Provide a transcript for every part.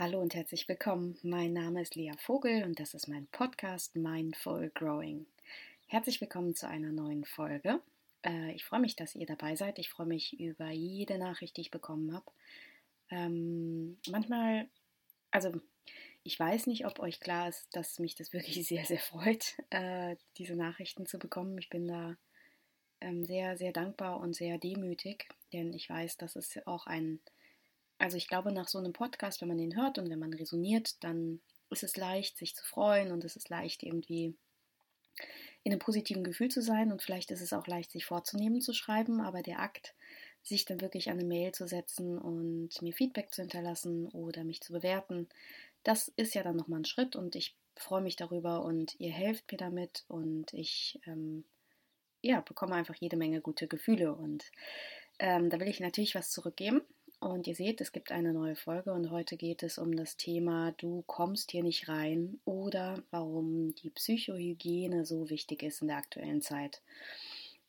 Hallo und herzlich willkommen. Mein Name ist Lea Vogel und das ist mein Podcast Mindful Growing. Herzlich willkommen zu einer neuen Folge. Äh, ich freue mich, dass ihr dabei seid. Ich freue mich über jede Nachricht, die ich bekommen habe. Ähm, manchmal, also ich weiß nicht, ob euch klar ist, dass mich das wirklich sehr, sehr freut, äh, diese Nachrichten zu bekommen. Ich bin da ähm, sehr, sehr dankbar und sehr demütig, denn ich weiß, dass es auch ein also ich glaube, nach so einem Podcast, wenn man den hört und wenn man resoniert, dann ist es leicht, sich zu freuen und es ist leicht, irgendwie in einem positiven Gefühl zu sein und vielleicht ist es auch leicht, sich vorzunehmen zu schreiben, aber der Akt, sich dann wirklich an eine Mail zu setzen und mir Feedback zu hinterlassen oder mich zu bewerten, das ist ja dann nochmal ein Schritt und ich freue mich darüber und ihr helft mir damit und ich ähm, ja, bekomme einfach jede Menge gute Gefühle und ähm, da will ich natürlich was zurückgeben und ihr seht, es gibt eine neue Folge und heute geht es um das Thema Du kommst hier nicht rein oder warum die Psychohygiene so wichtig ist in der aktuellen Zeit.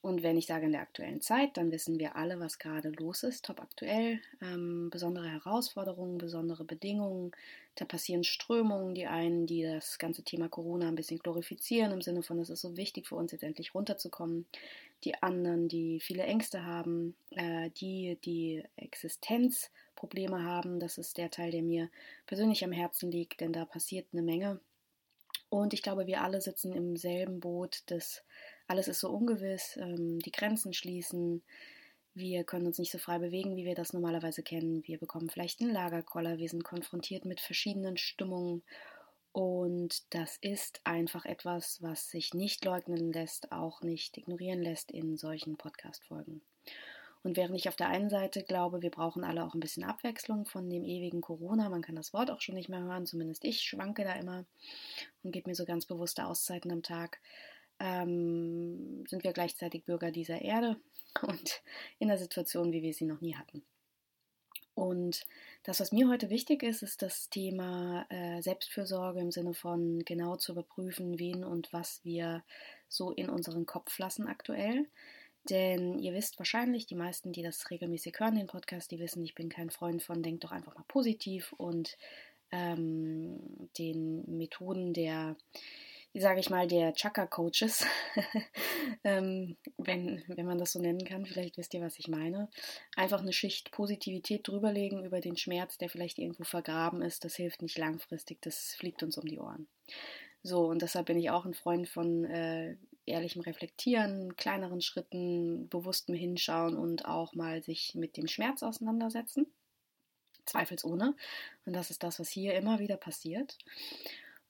Und wenn ich sage in der aktuellen Zeit, dann wissen wir alle, was gerade los ist, top aktuell, ähm, besondere Herausforderungen, besondere Bedingungen. Da passieren Strömungen, die einen, die das ganze Thema Corona ein bisschen glorifizieren, im Sinne von, es ist so wichtig für uns jetzt endlich runterzukommen. Die anderen, die viele Ängste haben, äh, die, die Existenzprobleme haben, das ist der Teil, der mir persönlich am Herzen liegt, denn da passiert eine Menge. Und ich glaube, wir alle sitzen im selben Boot des alles ist so ungewiss, ähm, die Grenzen schließen, wir können uns nicht so frei bewegen, wie wir das normalerweise kennen. Wir bekommen vielleicht einen Lagerkoller, wir sind konfrontiert mit verschiedenen Stimmungen und das ist einfach etwas, was sich nicht leugnen lässt, auch nicht ignorieren lässt in solchen Podcast-Folgen. Und während ich auf der einen Seite glaube, wir brauchen alle auch ein bisschen Abwechslung von dem ewigen Corona, man kann das Wort auch schon nicht mehr hören, zumindest ich schwanke da immer und gebe mir so ganz bewusste Auszeiten am Tag, ähm, sind wir gleichzeitig Bürger dieser Erde und in einer Situation, wie wir sie noch nie hatten. Und das, was mir heute wichtig ist, ist das Thema äh, Selbstfürsorge im Sinne von genau zu überprüfen, wen und was wir so in unseren Kopf lassen aktuell. Denn ihr wisst wahrscheinlich, die meisten, die das regelmäßig hören, den Podcast, die wissen, ich bin kein Freund von, denkt doch einfach mal positiv und ähm, den Methoden der sage ich mal, der Chakra-Coaches, ähm, wenn, wenn man das so nennen kann, vielleicht wisst ihr, was ich meine. Einfach eine Schicht Positivität drüberlegen über den Schmerz, der vielleicht irgendwo vergraben ist, das hilft nicht langfristig, das fliegt uns um die Ohren. So, und deshalb bin ich auch ein Freund von äh, ehrlichem Reflektieren, kleineren Schritten, bewusstem Hinschauen und auch mal sich mit dem Schmerz auseinandersetzen. Zweifelsohne. Und das ist das, was hier immer wieder passiert.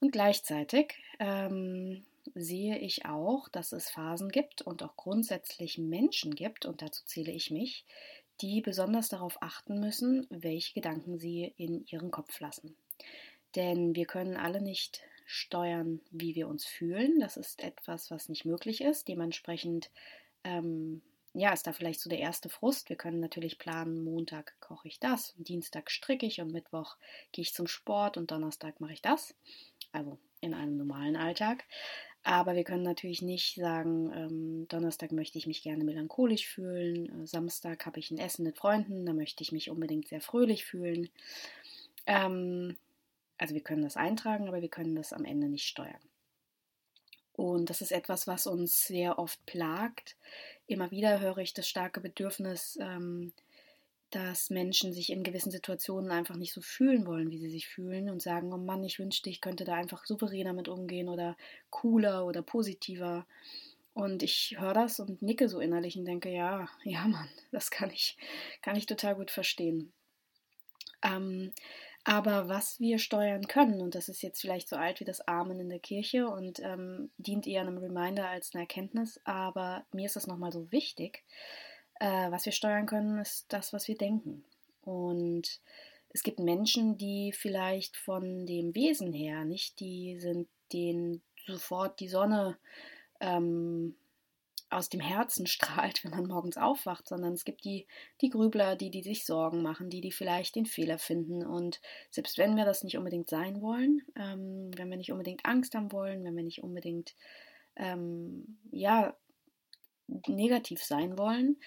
Und gleichzeitig ähm, sehe ich auch, dass es Phasen gibt und auch grundsätzlich Menschen gibt, und dazu zähle ich mich, die besonders darauf achten müssen, welche Gedanken sie in ihren Kopf lassen. Denn wir können alle nicht steuern, wie wir uns fühlen. Das ist etwas, was nicht möglich ist. Dementsprechend ähm, ja, ist da vielleicht so der erste Frust. Wir können natürlich planen, Montag koche ich das, Dienstag stricke ich und Mittwoch gehe ich zum Sport und Donnerstag mache ich das also in einem normalen Alltag. Aber wir können natürlich nicht sagen, ähm, Donnerstag möchte ich mich gerne melancholisch fühlen, äh, Samstag habe ich ein Essen mit Freunden, da möchte ich mich unbedingt sehr fröhlich fühlen. Ähm, also wir können das eintragen, aber wir können das am Ende nicht steuern. Und das ist etwas, was uns sehr oft plagt. Immer wieder höre ich das starke Bedürfnis, ähm, dass Menschen sich in gewissen Situationen einfach nicht so fühlen wollen, wie sie sich fühlen und sagen, oh Mann, ich wünschte, ich könnte da einfach souveräner mit umgehen oder cooler oder positiver. Und ich höre das und nicke so innerlich und denke, ja, ja, Mann, das kann ich, kann ich total gut verstehen. Ähm, aber was wir steuern können, und das ist jetzt vielleicht so alt wie das Amen in der Kirche und ähm, dient eher einem Reminder als einer Erkenntnis, aber mir ist das nochmal so wichtig, äh, was wir steuern können, ist das, was wir denken. Und es gibt Menschen, die vielleicht von dem Wesen her nicht die sind, denen sofort die Sonne ähm, aus dem Herzen strahlt, wenn man morgens aufwacht, sondern es gibt die, die Grübler, die, die sich Sorgen machen, die, die vielleicht den Fehler finden. Und selbst wenn wir das nicht unbedingt sein wollen, ähm, wenn wir nicht unbedingt Angst haben wollen, wenn wir nicht unbedingt ähm, ja, negativ sein wollen,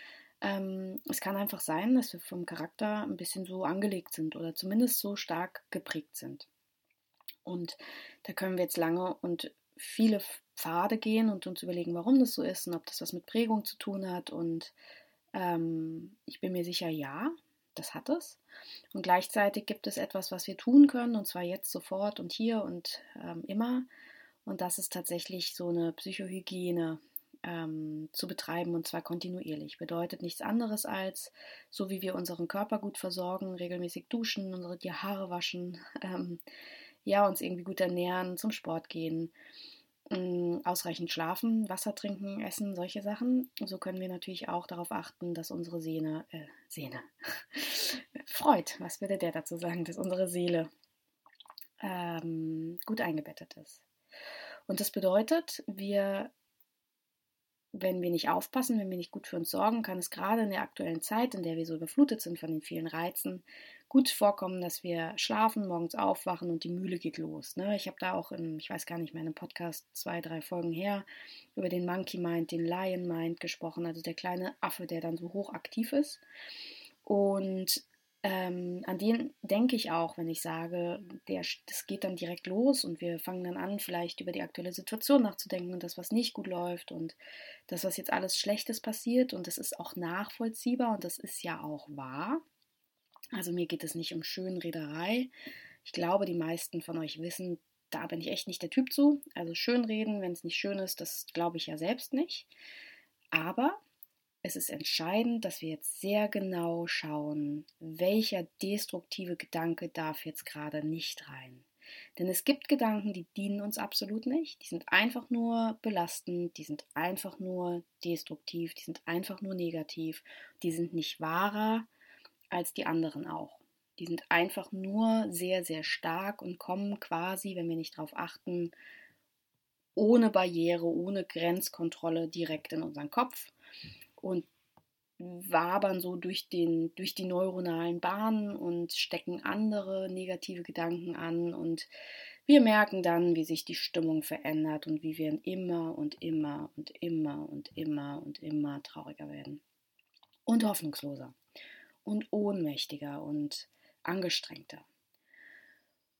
ähm, es kann einfach sein, dass wir vom Charakter ein bisschen so angelegt sind oder zumindest so stark geprägt sind. Und da können wir jetzt lange und viele Pfade gehen und uns überlegen, warum das so ist und ob das was mit Prägung zu tun hat. Und ähm, ich bin mir sicher, ja, das hat es. Und gleichzeitig gibt es etwas, was wir tun können, und zwar jetzt sofort und hier und ähm, immer. Und das ist tatsächlich so eine Psychohygiene ähm, zu betreiben und zwar kontinuierlich. Bedeutet nichts anderes als, so wie wir unseren Körper gut versorgen, regelmäßig duschen, unsere die Haare waschen, ähm, ja, uns irgendwie gut ernähren, zum Sport gehen, ausreichend schlafen, Wasser trinken, essen, solche Sachen. So können wir natürlich auch darauf achten, dass unsere Sehne, äh, Sehne, Freud, was würde der dazu sagen, dass unsere Seele ähm, gut eingebettet ist. Und das bedeutet, wir wenn wir nicht aufpassen, wenn wir nicht gut für uns sorgen, kann es gerade in der aktuellen Zeit, in der wir so überflutet sind von den vielen Reizen, gut vorkommen, dass wir schlafen, morgens aufwachen und die Mühle geht los. Ne? Ich habe da auch in, ich weiß gar nicht mehr, in einem Podcast zwei, drei Folgen her über den Monkey Mind, den Lion Mind gesprochen, also der kleine Affe, der dann so hoch aktiv ist. Und ähm, an den denke ich auch, wenn ich sage, der, das geht dann direkt los und wir fangen dann an, vielleicht über die aktuelle Situation nachzudenken und das, was nicht gut läuft und das, was jetzt alles Schlechtes passiert und das ist auch nachvollziehbar und das ist ja auch wahr. Also mir geht es nicht um Schönrederei. Ich glaube, die meisten von euch wissen, da bin ich echt nicht der Typ zu. Also schönreden, wenn es nicht schön ist, das glaube ich ja selbst nicht. Aber es ist entscheidend, dass wir jetzt sehr genau schauen, welcher destruktive Gedanke darf jetzt gerade nicht rein. Denn es gibt Gedanken, die dienen uns absolut nicht. Die sind einfach nur belastend, die sind einfach nur destruktiv, die sind einfach nur negativ, die sind nicht wahrer als die anderen auch. Die sind einfach nur sehr, sehr stark und kommen quasi, wenn wir nicht darauf achten, ohne Barriere, ohne Grenzkontrolle direkt in unseren Kopf und wabern so durch, den, durch die neuronalen Bahnen und stecken andere negative Gedanken an und wir merken dann, wie sich die Stimmung verändert und wie wir immer und immer und immer und immer und immer trauriger werden und hoffnungsloser und ohnmächtiger und angestrengter.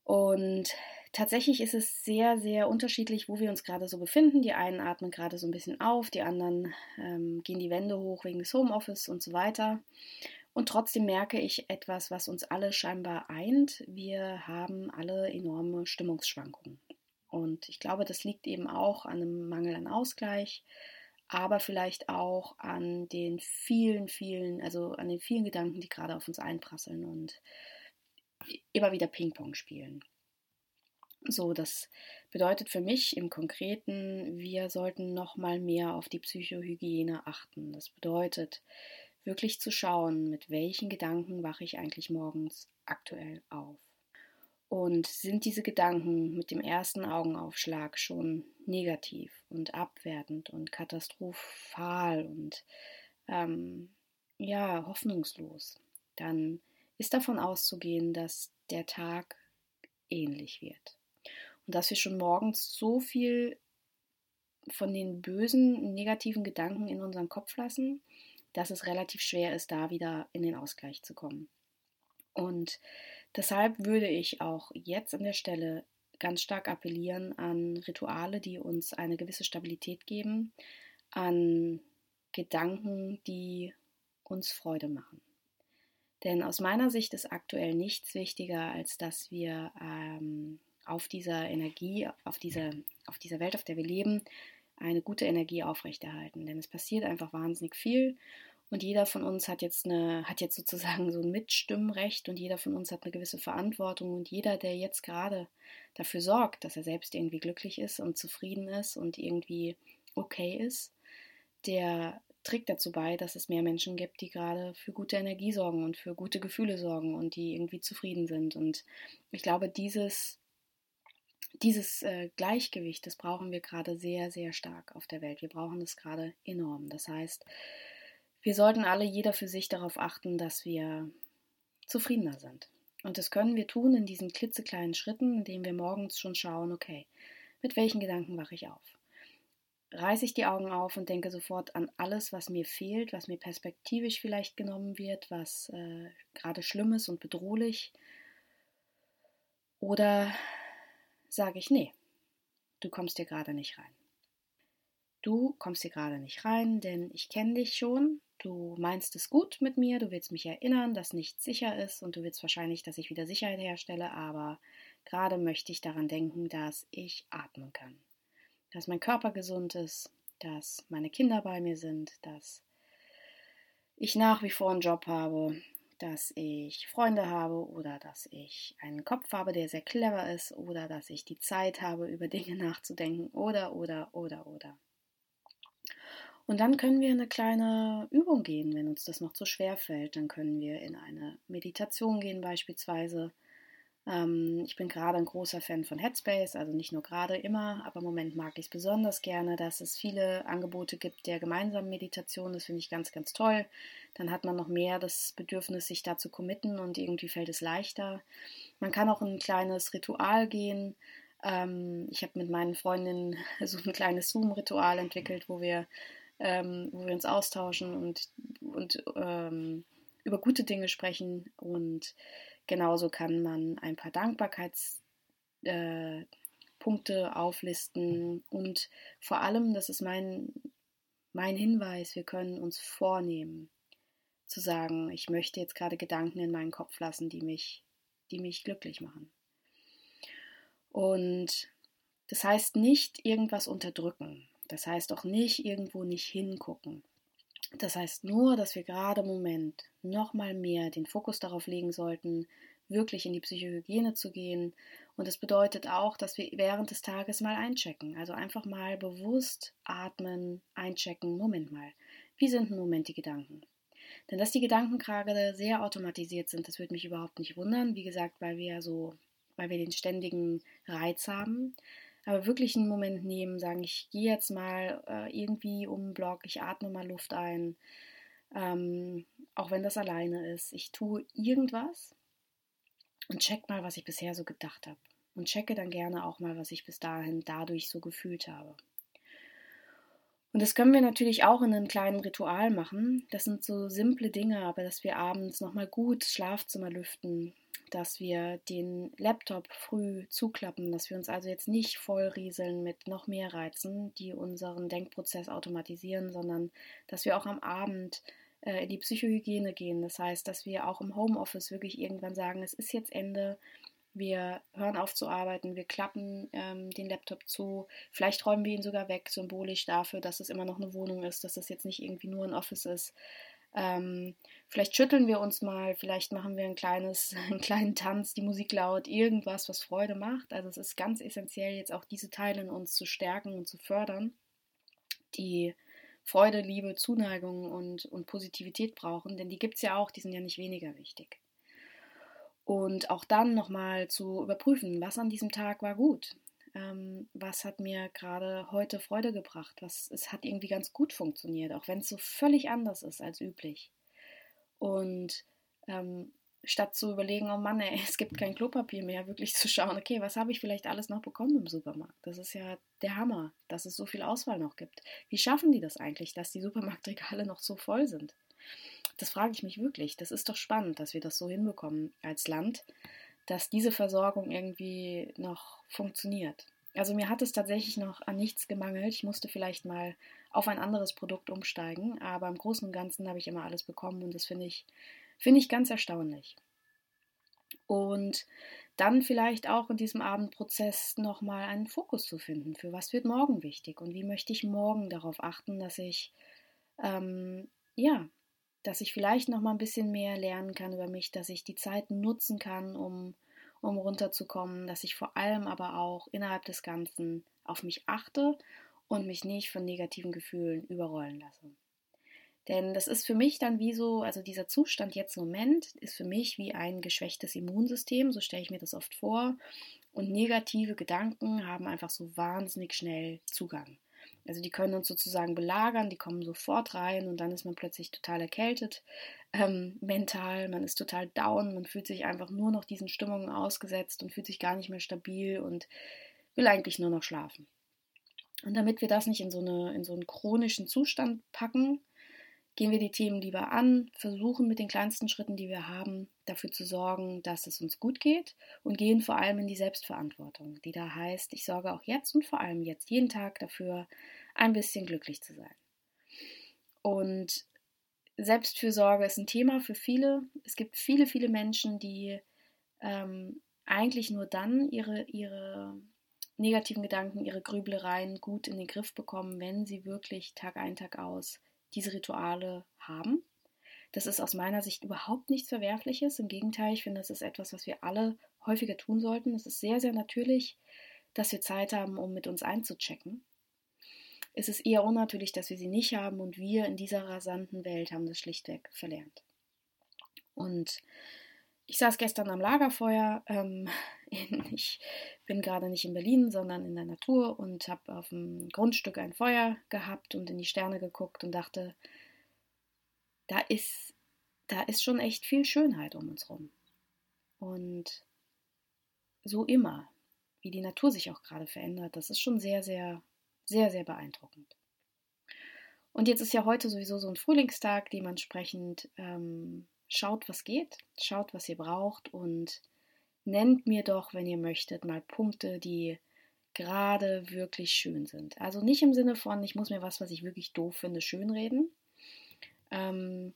Und tatsächlich ist es sehr, sehr unterschiedlich, wo wir uns gerade so befinden. Die einen atmen gerade so ein bisschen auf, die anderen ähm, gehen die Wände hoch wegen des Homeoffice und so weiter. Und trotzdem merke ich etwas, was uns alle scheinbar eint. Wir haben alle enorme Stimmungsschwankungen. Und ich glaube, das liegt eben auch an einem Mangel an Ausgleich, aber vielleicht auch an den vielen, vielen, also an den vielen Gedanken, die gerade auf uns einprasseln und immer wieder Ping-Pong spielen. So, das bedeutet für mich im Konkreten, wir sollten noch mal mehr auf die Psychohygiene achten. Das bedeutet, wirklich zu schauen, mit welchen Gedanken wache ich eigentlich morgens aktuell auf. Und sind diese Gedanken mit dem ersten Augenaufschlag schon negativ und abwertend und katastrophal und ähm, ja, hoffnungslos, dann ist davon auszugehen, dass der Tag ähnlich wird. Und dass wir schon morgens so viel von den bösen, negativen Gedanken in unseren Kopf lassen, dass es relativ schwer ist, da wieder in den Ausgleich zu kommen. Und deshalb würde ich auch jetzt an der Stelle ganz stark appellieren an Rituale, die uns eine gewisse Stabilität geben, an Gedanken, die uns Freude machen. Denn aus meiner Sicht ist aktuell nichts wichtiger, als dass wir ähm, auf dieser Energie, auf dieser, auf dieser Welt, auf der wir leben, eine gute Energie aufrechterhalten. Denn es passiert einfach wahnsinnig viel und jeder von uns hat jetzt eine, hat jetzt sozusagen so ein Mitstimmrecht und jeder von uns hat eine gewisse Verantwortung und jeder, der jetzt gerade dafür sorgt, dass er selbst irgendwie glücklich ist und zufrieden ist und irgendwie okay ist, der trägt dazu bei, dass es mehr Menschen gibt, die gerade für gute Energie sorgen und für gute Gefühle sorgen und die irgendwie zufrieden sind. Und ich glaube, dieses, dieses äh, Gleichgewicht, das brauchen wir gerade sehr, sehr stark auf der Welt. Wir brauchen das gerade enorm. Das heißt, wir sollten alle jeder für sich darauf achten, dass wir zufriedener sind. Und das können wir tun in diesen klitzekleinen Schritten, indem wir morgens schon schauen, okay, mit welchen Gedanken wache ich auf? reiße ich die Augen auf und denke sofort an alles, was mir fehlt, was mir perspektivisch vielleicht genommen wird, was äh, gerade schlimm ist und bedrohlich. Oder sage ich, nee, du kommst hier gerade nicht rein. Du kommst hier gerade nicht rein, denn ich kenne dich schon. Du meinst es gut mit mir, du willst mich erinnern, dass nichts sicher ist und du willst wahrscheinlich, dass ich wieder Sicherheit herstelle, aber gerade möchte ich daran denken, dass ich atmen kann dass mein Körper gesund ist, dass meine Kinder bei mir sind, dass ich nach wie vor einen Job habe, dass ich Freunde habe oder dass ich einen Kopf habe, der sehr clever ist oder dass ich die Zeit habe, über Dinge nachzudenken oder, oder, oder, oder. Und dann können wir in eine kleine Übung gehen, wenn uns das noch zu schwer fällt. Dann können wir in eine Meditation gehen beispielsweise ich bin gerade ein großer Fan von Headspace, also nicht nur gerade immer, aber im Moment mag ich es besonders gerne, dass es viele Angebote gibt der gemeinsamen Meditation. Das finde ich ganz, ganz toll. Dann hat man noch mehr das Bedürfnis, sich da zu committen und irgendwie fällt es leichter. Man kann auch ein kleines Ritual gehen. Ähm, ich habe mit meinen Freundinnen so ein kleines Zoom-Ritual entwickelt, wo wir, ähm, wo wir uns austauschen und, und ähm, über gute Dinge sprechen und Genauso kann man ein paar Dankbarkeitspunkte äh, auflisten und vor allem, das ist mein, mein Hinweis, wir können uns vornehmen, zu sagen, ich möchte jetzt gerade Gedanken in meinen Kopf lassen, die mich, die mich glücklich machen. Und das heißt nicht irgendwas unterdrücken. Das heißt auch nicht irgendwo nicht hingucken. Das heißt nur, dass wir gerade im Moment noch mal mehr den Fokus darauf legen sollten, wirklich in die Psychohygiene zu gehen. Und das bedeutet auch, dass wir während des Tages mal einchecken. Also einfach mal bewusst atmen, einchecken. Moment mal, wie sind im Moment die Gedanken? Denn dass die Gedanken gerade sehr automatisiert sind, das würde mich überhaupt nicht wundern. Wie gesagt, weil wir ja so, weil wir den ständigen Reiz haben aber wirklich einen Moment nehmen, sagen, ich gehe jetzt mal äh, irgendwie um den Block, ich atme mal Luft ein, ähm, auch wenn das alleine ist. Ich tue irgendwas und check mal, was ich bisher so gedacht habe. Und checke dann gerne auch mal, was ich bis dahin dadurch so gefühlt habe. Und das können wir natürlich auch in einem kleinen Ritual machen. Das sind so simple Dinge, aber dass wir abends nochmal gut Schlafzimmer lüften, dass wir den Laptop früh zuklappen, dass wir uns also jetzt nicht vollrieseln mit noch mehr Reizen, die unseren Denkprozess automatisieren, sondern dass wir auch am Abend äh, in die Psychohygiene gehen. Das heißt, dass wir auch im Homeoffice wirklich irgendwann sagen, es ist jetzt Ende, wir hören auf zu arbeiten, wir klappen ähm, den Laptop zu, vielleicht räumen wir ihn sogar weg, symbolisch dafür, dass es immer noch eine Wohnung ist, dass es jetzt nicht irgendwie nur ein Office ist. Ähm, vielleicht schütteln wir uns mal, vielleicht machen wir ein kleines, einen kleinen Tanz, die Musik laut, irgendwas, was Freude macht. Also es ist ganz essentiell, jetzt auch diese Teile in uns zu stärken und zu fördern, die Freude, Liebe, Zuneigung und, und Positivität brauchen, denn die gibt es ja auch, die sind ja nicht weniger wichtig. Und auch dann nochmal zu überprüfen, was an diesem Tag war gut ähm, was hat mir gerade heute Freude gebracht, was es hat irgendwie ganz gut funktioniert, auch wenn es so völlig anders ist als üblich. Und ähm, statt zu überlegen, oh Mann, ey, es gibt kein Klopapier mehr, wirklich zu schauen, okay, was habe ich vielleicht alles noch bekommen im Supermarkt? Das ist ja der Hammer, dass es so viel Auswahl noch gibt. Wie schaffen die das eigentlich, dass die Supermarktregale noch so voll sind? Das frage ich mich wirklich. Das ist doch spannend, dass wir das so hinbekommen als Land dass diese Versorgung irgendwie noch funktioniert. Also mir hat es tatsächlich noch an nichts gemangelt. Ich musste vielleicht mal auf ein anderes Produkt umsteigen, aber im Großen und Ganzen habe ich immer alles bekommen und das finde ich, finde ich ganz erstaunlich. Und dann vielleicht auch in diesem Abendprozess nochmal einen Fokus zu finden, für was wird morgen wichtig und wie möchte ich morgen darauf achten, dass ich ähm, ja dass ich vielleicht noch mal ein bisschen mehr lernen kann über mich, dass ich die Zeit nutzen kann, um, um runterzukommen, dass ich vor allem aber auch innerhalb des Ganzen auf mich achte und mich nicht von negativen Gefühlen überrollen lasse. Denn das ist für mich dann wie so, also dieser Zustand jetzt im Moment ist für mich wie ein geschwächtes Immunsystem, so stelle ich mir das oft vor. Und negative Gedanken haben einfach so wahnsinnig schnell Zugang. Also die können uns sozusagen belagern, die kommen sofort rein und dann ist man plötzlich total erkältet, ähm, mental, man ist total down, man fühlt sich einfach nur noch diesen Stimmungen ausgesetzt und fühlt sich gar nicht mehr stabil und will eigentlich nur noch schlafen. Und damit wir das nicht in so, eine, in so einen chronischen Zustand packen, gehen wir die Themen lieber an, versuchen mit den kleinsten Schritten, die wir haben, dafür zu sorgen, dass es uns gut geht und gehen vor allem in die Selbstverantwortung, die da heißt, ich sorge auch jetzt und vor allem jetzt jeden Tag dafür, ein bisschen glücklich zu sein. Und Selbstfürsorge ist ein Thema für viele. Es gibt viele, viele Menschen, die ähm, eigentlich nur dann ihre, ihre negativen Gedanken, ihre Grübelereien gut in den Griff bekommen, wenn sie wirklich Tag ein, Tag aus diese Rituale haben. Das ist aus meiner Sicht überhaupt nichts Verwerfliches. Im Gegenteil, ich finde, das ist etwas, was wir alle häufiger tun sollten. Es ist sehr, sehr natürlich, dass wir Zeit haben, um mit uns einzuchecken. Es ist eher unnatürlich, dass wir sie nicht haben und wir in dieser rasanten Welt haben das schlichtweg verlernt. Und ich saß gestern am Lagerfeuer. Ähm, ich bin gerade nicht in Berlin, sondern in der Natur und habe auf dem Grundstück ein Feuer gehabt und in die Sterne geguckt und dachte, da ist, da ist schon echt viel Schönheit um uns rum. Und so immer, wie die Natur sich auch gerade verändert, das ist schon sehr, sehr, sehr, sehr beeindruckend. Und jetzt ist ja heute sowieso so ein Frühlingstag, dementsprechend ähm, schaut, was geht, schaut, was ihr braucht und nennt mir doch, wenn ihr möchtet, mal Punkte, die gerade wirklich schön sind. Also nicht im Sinne von, ich muss mir was, was ich wirklich doof finde, schönreden. Ähm,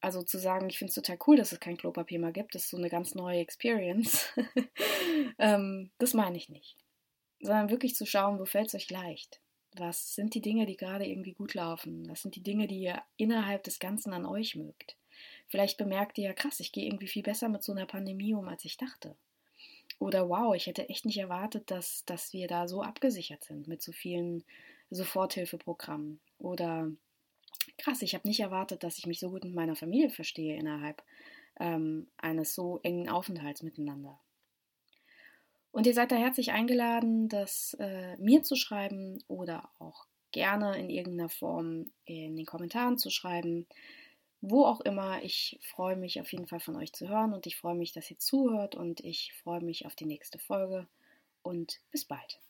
also zu sagen, ich finde es total cool, dass es kein Klopapier mehr gibt, das ist so eine ganz neue Experience. ähm, das meine ich nicht. Sondern wirklich zu schauen, wo fällt es euch leicht? Was sind die Dinge, die gerade irgendwie gut laufen? Was sind die Dinge, die ihr innerhalb des Ganzen an euch mögt? Vielleicht bemerkt ihr ja, krass, ich gehe irgendwie viel besser mit so einer Pandemie um, als ich dachte. Oder wow, ich hätte echt nicht erwartet, dass, dass wir da so abgesichert sind mit so vielen Soforthilfeprogrammen. Oder krass, ich habe nicht erwartet, dass ich mich so gut mit meiner Familie verstehe innerhalb ähm, eines so engen Aufenthalts miteinander. Und ihr seid da herzlich eingeladen, das äh, mir zu schreiben oder auch gerne in irgendeiner Form in den Kommentaren zu schreiben, wo auch immer. Ich freue mich auf jeden Fall von euch zu hören und ich freue mich, dass ihr zuhört und ich freue mich auf die nächste Folge und bis bald.